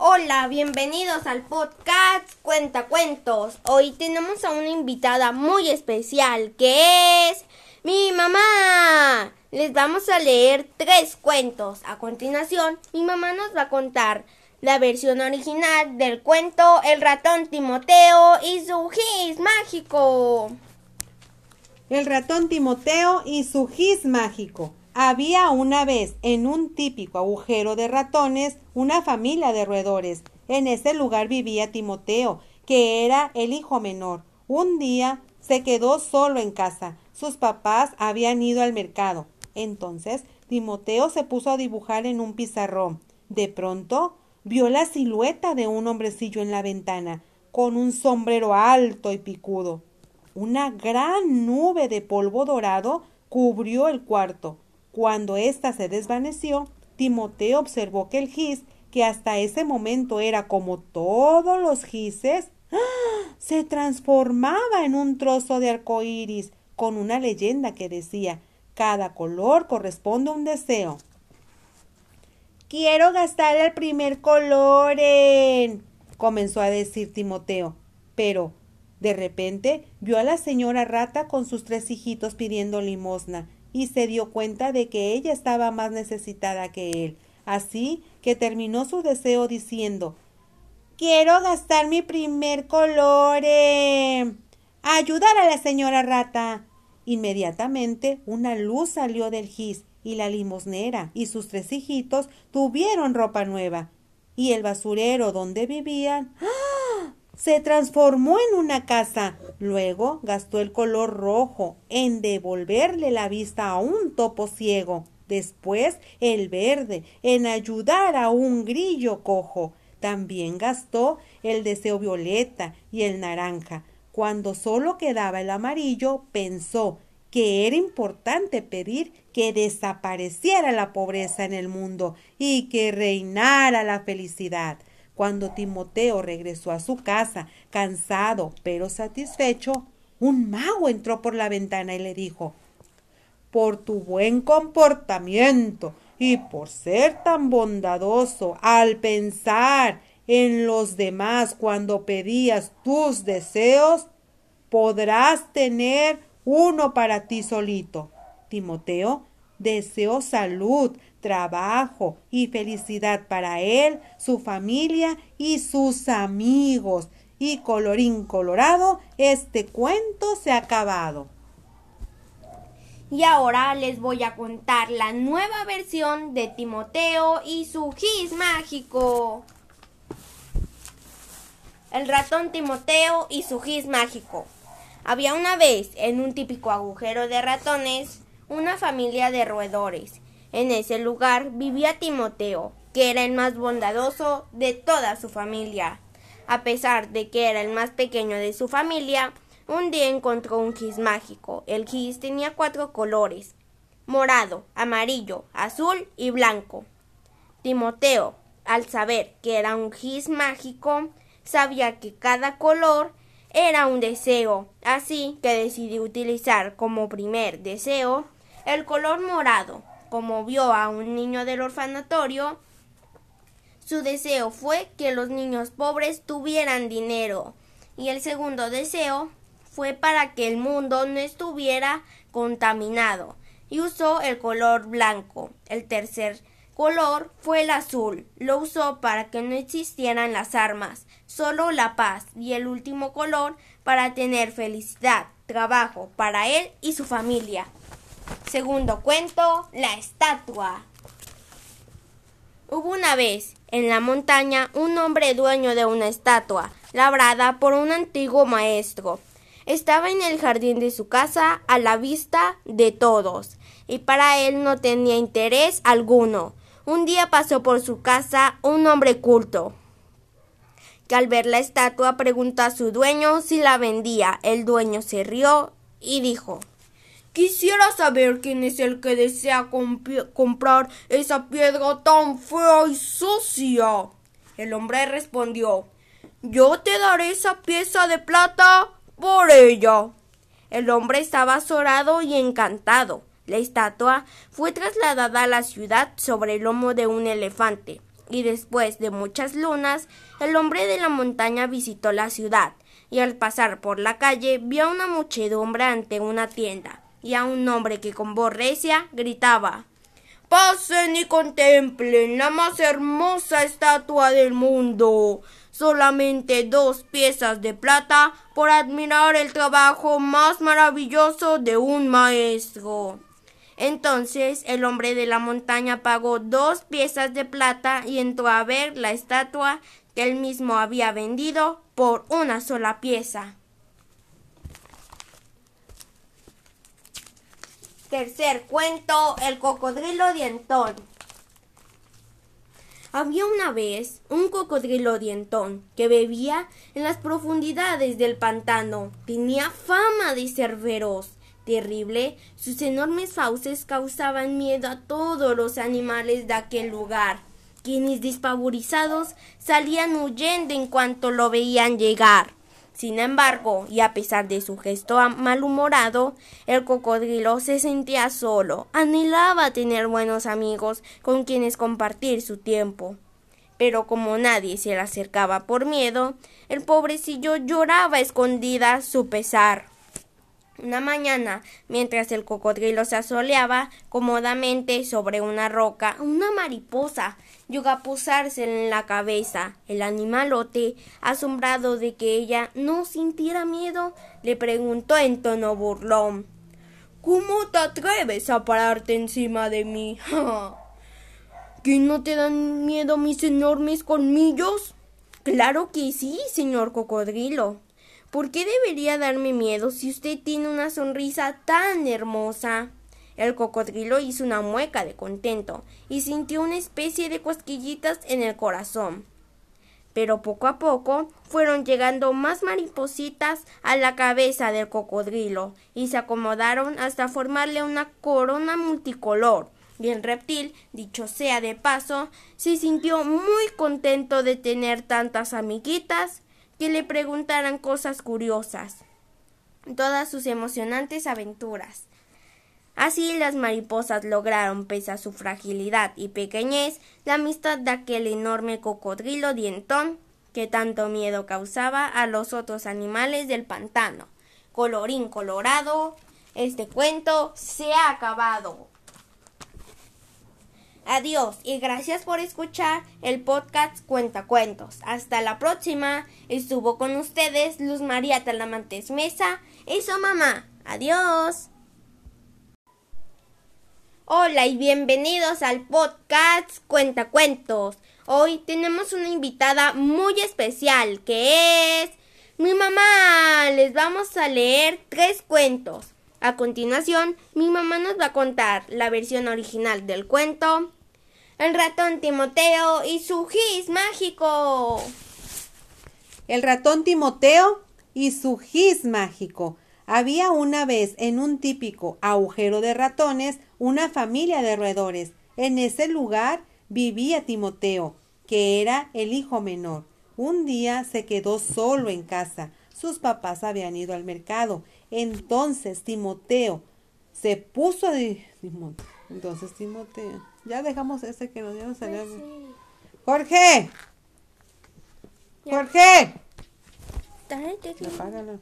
Hola, bienvenidos al podcast Cuenta Cuentos. Hoy tenemos a una invitada muy especial que es mi mamá. Les vamos a leer tres cuentos. A continuación, mi mamá nos va a contar la versión original del cuento El ratón Timoteo y su gis mágico. El ratón Timoteo y su gis mágico. Había una vez en un típico agujero de ratones una familia de roedores. En ese lugar vivía Timoteo, que era el hijo menor. Un día se quedó solo en casa. Sus papás habían ido al mercado. Entonces Timoteo se puso a dibujar en un pizarrón. De pronto vio la silueta de un hombrecillo en la ventana, con un sombrero alto y picudo. Una gran nube de polvo dorado cubrió el cuarto. Cuando ésta se desvaneció, Timoteo observó que el gis, que hasta ese momento era como todos los gises, ¡ah! se transformaba en un trozo de arco iris con una leyenda que decía cada color corresponde a un deseo. Quiero gastar el primer color en. comenzó a decir Timoteo. Pero, de repente, vio a la señora rata con sus tres hijitos pidiendo limosna y se dio cuenta de que ella estaba más necesitada que él. Así que terminó su deseo diciendo Quiero gastar mi primer color en ayudar a la señora rata. Inmediatamente una luz salió del gis y la limosnera y sus tres hijitos tuvieron ropa nueva. Y el basurero donde vivían ¡ah! Se transformó en una casa. Luego gastó el color rojo en devolverle la vista a un topo ciego. Después el verde en ayudar a un grillo cojo. También gastó el deseo violeta y el naranja. Cuando solo quedaba el amarillo, pensó que era importante pedir que desapareciera la pobreza en el mundo y que reinara la felicidad. Cuando Timoteo regresó a su casa, cansado pero satisfecho, un mago entró por la ventana y le dijo Por tu buen comportamiento y por ser tan bondadoso al pensar en los demás cuando pedías tus deseos, podrás tener uno para ti solito. Timoteo deseó salud, trabajo y felicidad para él, su familia y sus amigos. Y colorín colorado, este cuento se ha acabado. Y ahora les voy a contar la nueva versión de Timoteo y su gis mágico. El ratón Timoteo y su gis mágico. Había una vez, en un típico agujero de ratones, una familia de roedores en ese lugar vivía Timoteo, que era el más bondadoso de toda su familia. A pesar de que era el más pequeño de su familia, un día encontró un gis mágico. El gis tenía cuatro colores morado, amarillo, azul y blanco. Timoteo, al saber que era un gis mágico, sabía que cada color era un deseo, así que decidió utilizar como primer deseo el color morado, como vio a un niño del orfanatorio, su deseo fue que los niños pobres tuvieran dinero y el segundo deseo fue para que el mundo no estuviera contaminado y usó el color blanco. El tercer color fue el azul. Lo usó para que no existieran las armas, solo la paz y el último color para tener felicidad, trabajo para él y su familia. Segundo cuento, la estatua. Hubo una vez en la montaña un hombre dueño de una estatua, labrada por un antiguo maestro. Estaba en el jardín de su casa a la vista de todos, y para él no tenía interés alguno. Un día pasó por su casa un hombre culto, que al ver la estatua preguntó a su dueño si la vendía. El dueño se rió y dijo Quisiera saber quién es el que desea comprar esa piedra tan fea y sucia. El hombre respondió Yo te daré esa pieza de plata por ella. El hombre estaba azorado y encantado. La estatua fue trasladada a la ciudad sobre el lomo de un elefante. y después de muchas lunas, el hombre de la montaña visitó la ciudad, y al pasar por la calle vio a una muchedumbre ante una tienda, y a un hombre que con voz recia gritaba Pasen y contemplen la más hermosa estatua del mundo. Solamente dos piezas de plata por admirar el trabajo más maravilloso de un maestro. Entonces el hombre de la montaña pagó dos piezas de plata y entró a ver la estatua que él mismo había vendido por una sola pieza. Tercer cuento, el cocodrilo dientón. Había una vez un cocodrilo dientón que bebía en las profundidades del pantano. Tenía fama de ser feroz, terrible. Sus enormes fauces causaban miedo a todos los animales de aquel lugar, quienes despavorizados salían huyendo en cuanto lo veían llegar. Sin embargo, y a pesar de su gesto malhumorado, el cocodrilo se sentía solo, anhelaba tener buenos amigos con quienes compartir su tiempo. Pero como nadie se le acercaba por miedo, el pobrecillo lloraba escondida su pesar. Una mañana, mientras el cocodrilo se asoleaba cómodamente sobre una roca, una mariposa llegó a posarse en la cabeza. El animalote, asombrado de que ella no sintiera miedo, le preguntó en tono burlón ¿Cómo te atreves a pararte encima de mí? ¿Que no te dan miedo mis enormes colmillos? Claro que sí, señor cocodrilo. ¿Por qué debería darme miedo si usted tiene una sonrisa tan hermosa? El cocodrilo hizo una mueca de contento y sintió una especie de cosquillitas en el corazón. Pero poco a poco fueron llegando más maripositas a la cabeza del cocodrilo y se acomodaron hasta formarle una corona multicolor. Y el reptil, dicho sea de paso, se sintió muy contento de tener tantas amiguitas que le preguntaran cosas curiosas, todas sus emocionantes aventuras. Así las mariposas lograron, pese a su fragilidad y pequeñez, la amistad de aquel enorme cocodrilo dientón que tanto miedo causaba a los otros animales del pantano. Colorín colorado, este cuento se ha acabado. Adiós y gracias por escuchar el podcast Cuentacuentos. Hasta la próxima. Estuvo con ustedes Luz María Talamantes Mesa y su mamá. Adiós. Hola y bienvenidos al podcast Cuentacuentos. Hoy tenemos una invitada muy especial que es mi mamá. Les vamos a leer tres cuentos. A continuación, mi mamá nos va a contar la versión original del cuento, el ratón Timoteo y su gis mágico. El ratón Timoteo y su gis mágico. Había una vez en un típico agujero de ratones una familia de roedores. En ese lugar vivía Timoteo, que era el hijo menor. Un día se quedó solo en casa. Sus papás habían ido al mercado. Entonces Timoteo se puso a... Entonces Timoteo ya dejamos ese que nos dieron salir. Jorge. Jorge. Apágalo.